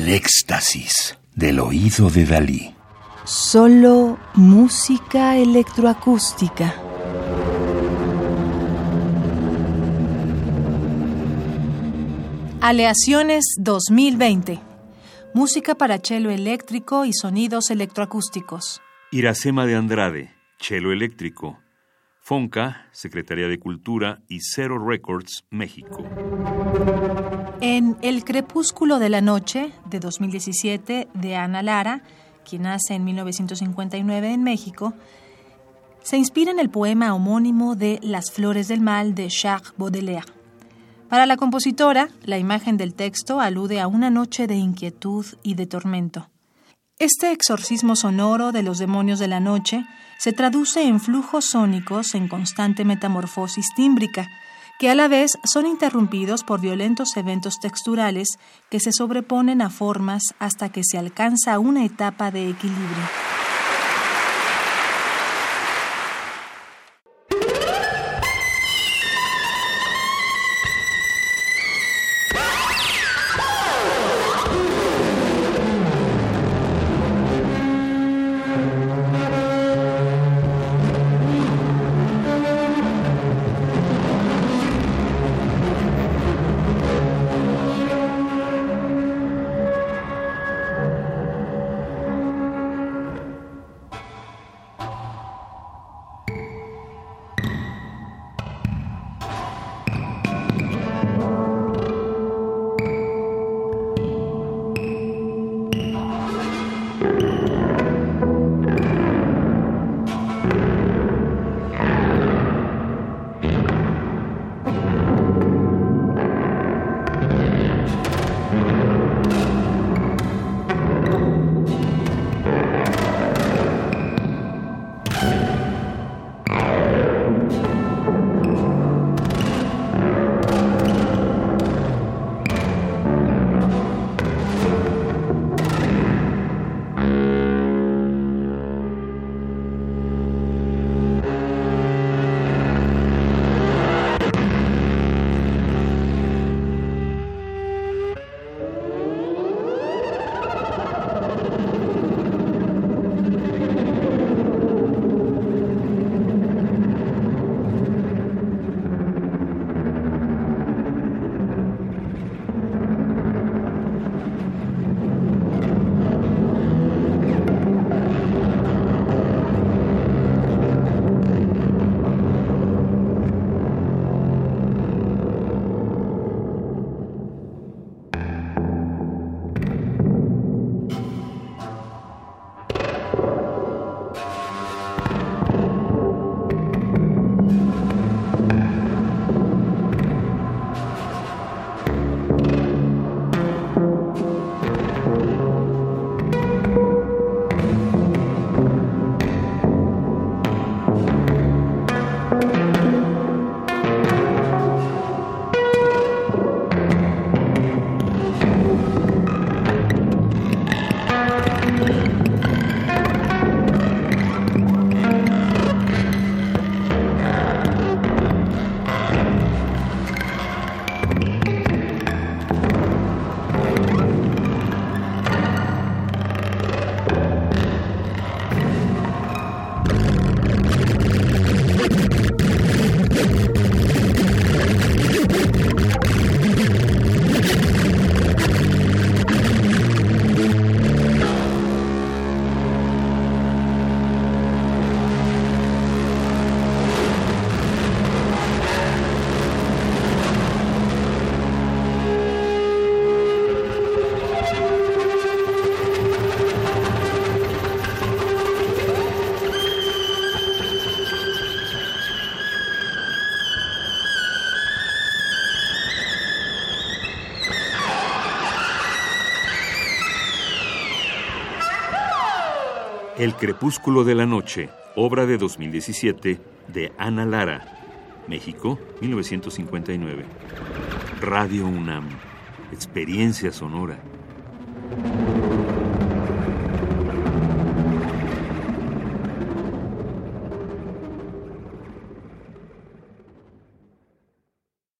El éxtasis del oído de Dalí. Solo música electroacústica. Aleaciones 2020. Música para cello eléctrico y sonidos electroacústicos. Iracema de Andrade, cello eléctrico. FONCA, Secretaría de Cultura y Zero Records, México. En El crepúsculo de la noche, de 2017, de Ana Lara, quien nace en 1959 en México, se inspira en el poema homónimo de Las flores del mal de Charles Baudelaire. Para la compositora, la imagen del texto alude a una noche de inquietud y de tormento. Este exorcismo sonoro de los demonios de la noche se traduce en flujos sónicos en constante metamorfosis tímbrica, que a la vez son interrumpidos por violentos eventos texturales que se sobreponen a formas hasta que se alcanza una etapa de equilibrio. El crepúsculo de la noche, obra de 2017 de Ana Lara, México, 1959. Radio UNAM, experiencia sonora.